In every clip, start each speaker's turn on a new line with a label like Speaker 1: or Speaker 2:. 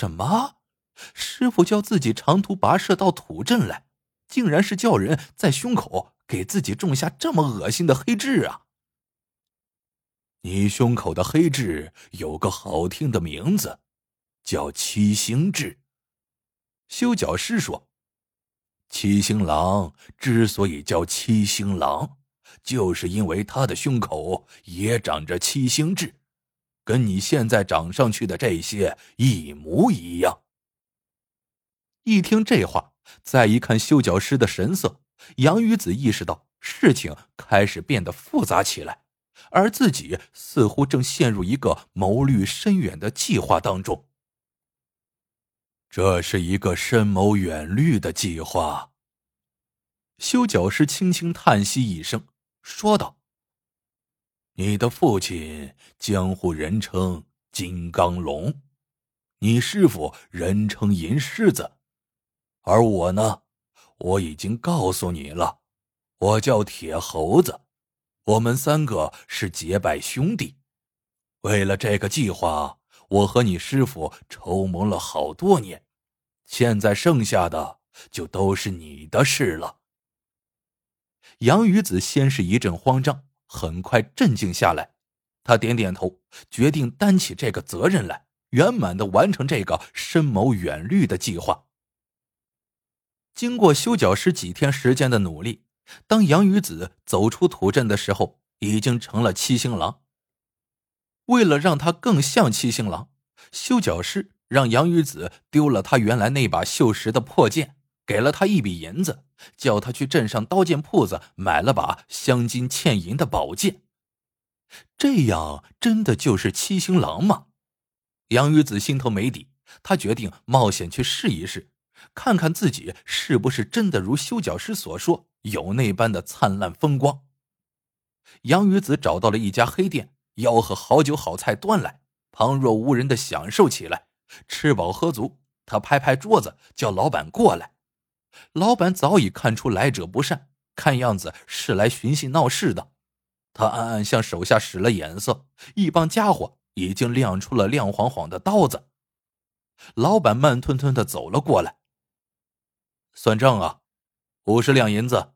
Speaker 1: 什么？师傅叫自己长途跋涉到土镇来，竟然是叫人在胸口给自己种下这么恶心的黑痣啊！
Speaker 2: 你胸口的黑痣有个好听的名字，叫七星痣。
Speaker 1: 修脚师说：“
Speaker 2: 七星狼之所以叫七星狼，就是因为他的胸口也长着七星痣，跟你现在长上去的这些一模一样。”
Speaker 1: 一听这话，再一看修脚师的神色，杨鱼子意识到事情开始变得复杂起来，而自己似乎正陷入一个谋虑深远的计划当中。
Speaker 2: 这是一个深谋远虑的计划。
Speaker 1: 修脚师轻轻叹息一声，说道：“
Speaker 2: 你的父亲江湖人称金刚龙，你师傅人称银狮子，而我呢，我已经告诉你了，我叫铁猴子。我们三个是结拜兄弟。为了这个计划。”我和你师傅筹谋了好多年，现在剩下的就都是你的事了。
Speaker 1: 杨宇子先是一阵慌张，很快镇静下来，他点点头，决定担起这个责任来，圆满的完成这个深谋远虑的计划。经过修脚师几天时间的努力，当杨鱼子走出土镇的时候，已经成了七星狼。为了让他更像七星狼，修脚师让杨鱼子丢了他原来那把锈蚀的破剑，给了他一笔银子，叫他去镇上刀剑铺子买了把镶金嵌银的宝剑。这样真的就是七星狼吗？杨宇子心头没底，他决定冒险去试一试，看看自己是不是真的如修脚师所说有那般的灿烂风光。杨宇子找到了一家黑店。吆喝好酒好菜端来，旁若无人的享受起来。吃饱喝足，他拍拍桌子，叫老板过来。老板早已看出来者不善，看样子是来寻衅闹事的。他暗暗向手下使了眼色，一帮家伙已经亮出了亮晃晃的刀子。老板慢吞吞的走了过来，算账啊，五十两银子。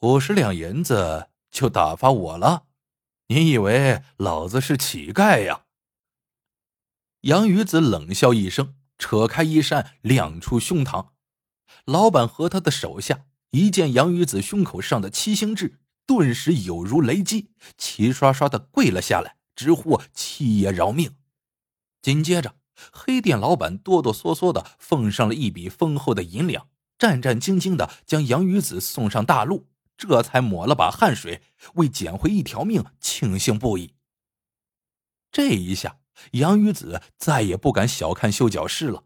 Speaker 1: 五十两银子就打发我了。你以为老子是乞丐呀？杨鱼子冷笑一声，扯开衣衫，亮出胸膛。老板和他的手下一见杨鱼子胸口上的七星痣，顿时有如雷击，齐刷刷的跪了下来，直呼七爷饶命。紧接着，黑店老板哆哆嗦嗦的奉上了一笔丰厚的银两，战战兢兢的将杨鱼子送上大路。这才抹了把汗水，为捡回一条命庆幸不已。这一下，杨鱼子再也不敢小看修脚师了。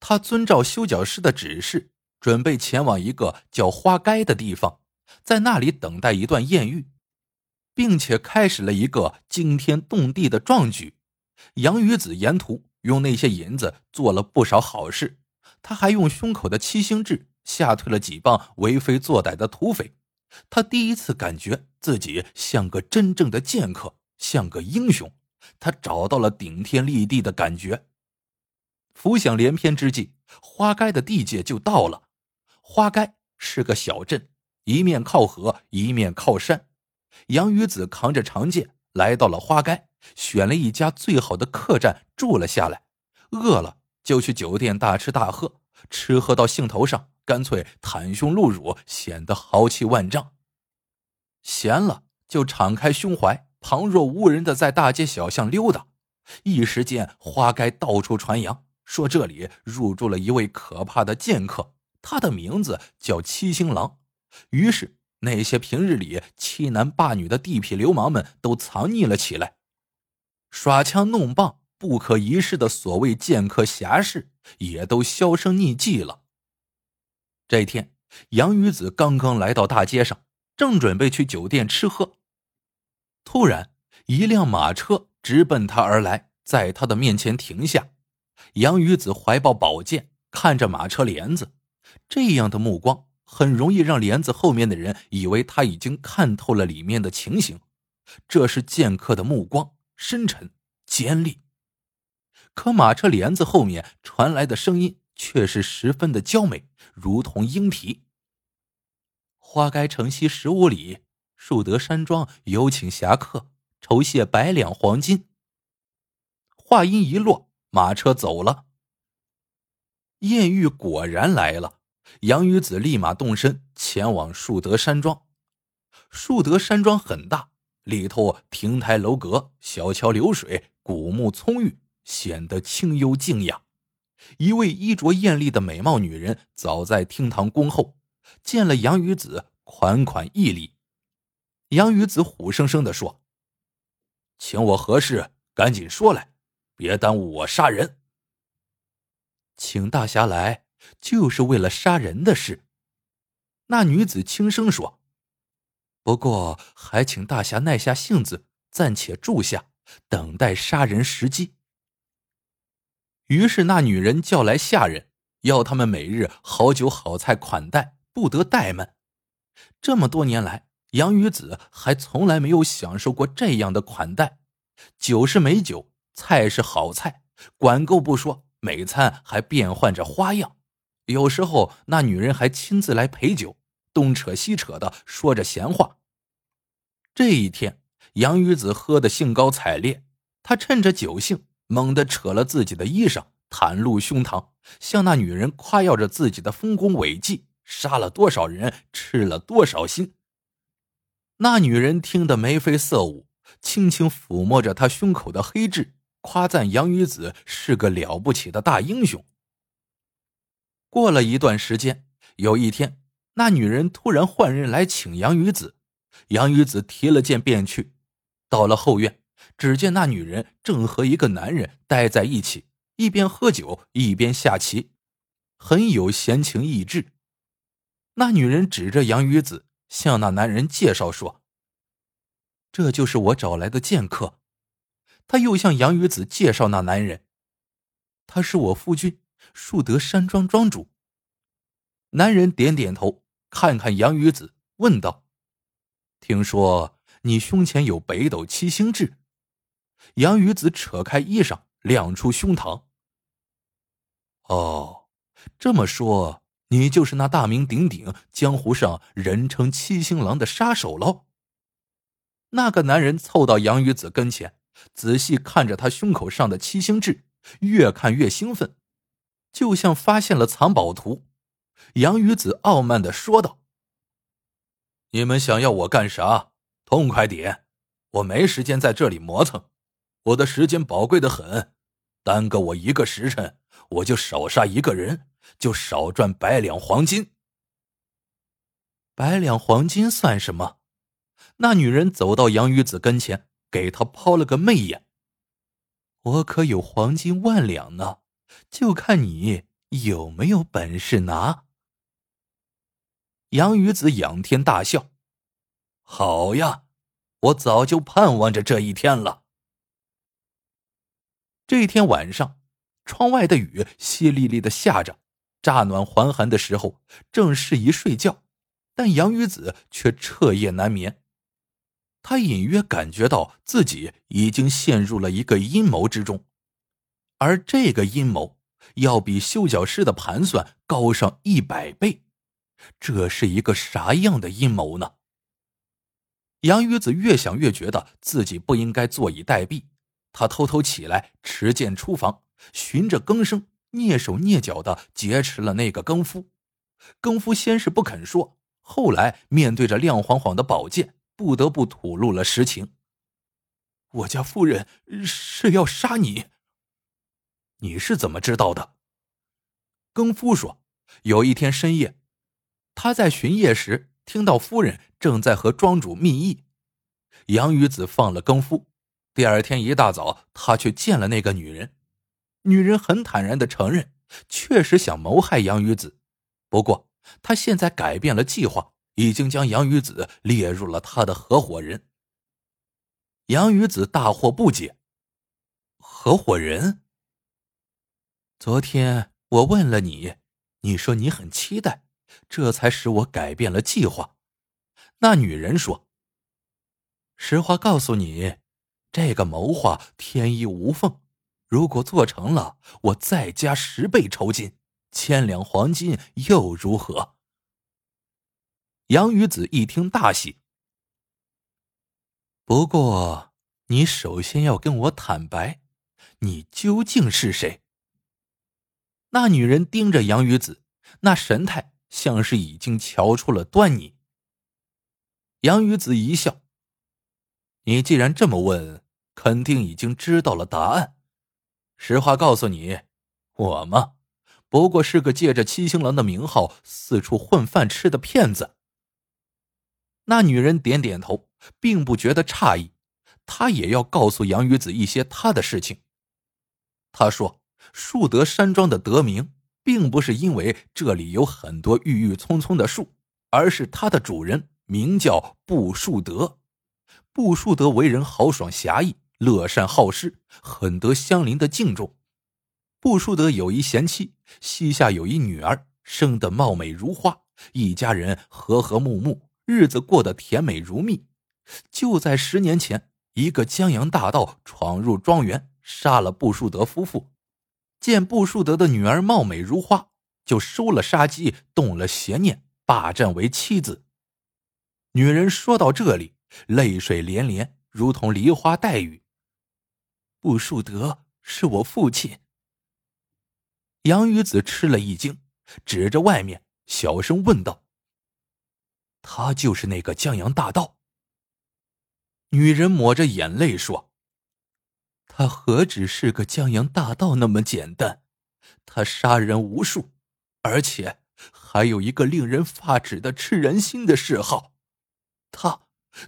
Speaker 1: 他遵照修脚师的指示，准备前往一个叫花街的地方，在那里等待一段艳遇，并且开始了一个惊天动地的壮举。杨鱼子沿途用那些银子做了不少好事，他还用胸口的七星痣。吓退了几帮为非作歹的土匪，他第一次感觉自己像个真正的剑客，像个英雄。他找到了顶天立地的感觉。浮想联翩之际，花街的地界就到了。花街是个小镇，一面靠河，一面靠山。杨鱼子扛着长剑来到了花街，选了一家最好的客栈住了下来。饿了就去酒店大吃大喝，吃喝到兴头上。干脆袒胸露乳，显得豪气万丈；闲了就敞开胸怀，旁若无人的在大街小巷溜达。一时间，花街到处传扬，说这里入住了一位可怕的剑客，他的名字叫七星狼。于是，那些平日里欺男霸女的地痞流氓们都藏匿了起来，耍枪弄棒、不可一世的所谓剑客侠士也都销声匿迹了。这天，杨鱼子刚刚来到大街上，正准备去酒店吃喝，突然一辆马车直奔他而来，在他的面前停下。杨鱼子怀抱宝剑，看着马车帘子，这样的目光很容易让帘子后面的人以为他已经看透了里面的情形。这是剑客的目光，深沉尖利。可马车帘子后面传来的声音却是十分的娇美，如同莺啼。花该城西十五里，树德山庄有请侠客，酬谢百两黄金。话音一落，马车走了。艳遇果然来了，杨鱼子立马动身前往树德山庄。树德山庄很大，里头亭台楼阁、小桥流水、古木葱郁，显得清幽静雅。一位衣着艳丽的美貌女人早在厅堂恭候，见了杨鱼子，款款一礼。杨鱼子虎生生的说：“请我何事？赶紧说来，别耽误我杀人。”请大侠来，就是为了杀人的事。那女子轻声说：“不过，还请大侠耐下性子，暂且住下，等待杀人时机。”于是，那女人叫来下人，要他们每日好酒好菜款待，不得怠慢。这么多年来，杨女子还从来没有享受过这样的款待。酒是美酒，菜是好菜，管够不说。每餐还变换着花样，有时候那女人还亲自来陪酒，东扯西扯的说着闲话。这一天，杨鱼子喝得兴高采烈，他趁着酒兴，猛地扯了自己的衣裳，袒露胸膛，向那女人夸耀着自己的丰功伟绩，杀了多少人，吃了多少心。那女人听得眉飞色舞，轻轻抚摸着他胸口的黑痣。夸赞杨鱼子是个了不起的大英雄。过了一段时间，有一天，那女人突然换人来请杨鱼子，杨鱼子提了剑便去。到了后院，只见那女人正和一个男人待在一起，一边喝酒一边下棋，很有闲情逸致。那女人指着杨鱼子，向那男人介绍说：“这就是我找来的剑客。”他又向杨鱼子介绍那男人，他是我夫君，树德山庄庄主。男人点点头，看看杨鱼子，问道：“听说你胸前有北斗七星痣？”杨鱼子扯开衣裳，亮出胸膛。哦，这么说，你就是那大名鼎鼎、江湖上人称七星郎的杀手喽？那个男人凑到杨鱼子跟前。仔细看着他胸口上的七星痣，越看越兴奋，就像发现了藏宝图。杨鱼子傲慢的说道：“你们想要我干啥？痛快点！我没时间在这里磨蹭，我的时间宝贵的很，耽搁我一个时辰，我就少杀一个人，就少赚百两黄金。百两黄金算什么？”那女人走到杨鱼子跟前。给他抛了个媚眼。我可有黄金万两呢，就看你有没有本事拿。杨鱼子仰天大笑：“好呀，我早就盼望着这一天了。”这天晚上，窗外的雨淅沥沥的下着，乍暖还寒的时候，正适宜睡觉，但杨鱼子却彻夜难眠。他隐约感觉到自己已经陷入了一个阴谋之中，而这个阴谋要比修脚师的盘算高上一百倍。这是一个啥样的阴谋呢？杨鱼子越想越觉得自己不应该坐以待毙，他偷偷起来，持剑出房，循着更声，蹑手蹑脚的劫持了那个更夫。更夫先是不肯说，后来面对着亮晃晃的宝剑。不得不吐露了实情。我家夫人是要杀你。你是怎么知道的？更夫说，有一天深夜，他在巡夜时听到夫人正在和庄主密议。杨鱼子放了更夫，第二天一大早，他去见了那个女人。女人很坦然的承认，确实想谋害杨鱼子，不过她现在改变了计划。已经将杨鱼子列入了他的合伙人。杨鱼子大惑不解：“合伙人？昨天我问了你，你说你很期待，这才使我改变了计划。”那女人说：“实话告诉你，这个谋划天衣无缝，如果做成了，我再加十倍酬金，千两黄金又如何？”杨鱼子一听大喜。不过，你首先要跟我坦白，你究竟是谁？那女人盯着杨鱼子，那神态像是已经瞧出了端倪。杨鱼子一笑：“你既然这么问，肯定已经知道了答案。实话告诉你，我嘛，不过是个借着七星郎的名号四处混饭吃的骗子。”那女人点点头，并不觉得诧异，她也要告诉杨鱼子一些她的事情。她说：“树德山庄的得名，并不是因为这里有很多郁郁葱葱的树，而是它的主人。”名叫布树德，布树德为人豪爽侠义，乐善好施，很得乡邻的敬重。布树德有一贤妻，膝下有一女儿，生得貌美如花，一家人和和睦睦，日子过得甜美如蜜。就在十年前，一个江洋大盗闯入庄园，杀了布树德夫妇。见布树德的女儿貌美如花，就收了杀机，动了邪念，霸占为妻子。女人说到这里，泪水连连，如同梨花带雨。布树德是我父亲。杨雨子吃了一惊，指着外面，小声问道：“他就是那个江洋大盗？”女人抹着眼泪说：“他何止是个江洋大盗那么简单？他杀人无数，而且还有一个令人发指的吃人心的嗜好。”他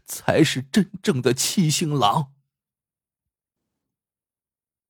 Speaker 1: 才是真正的七星狼。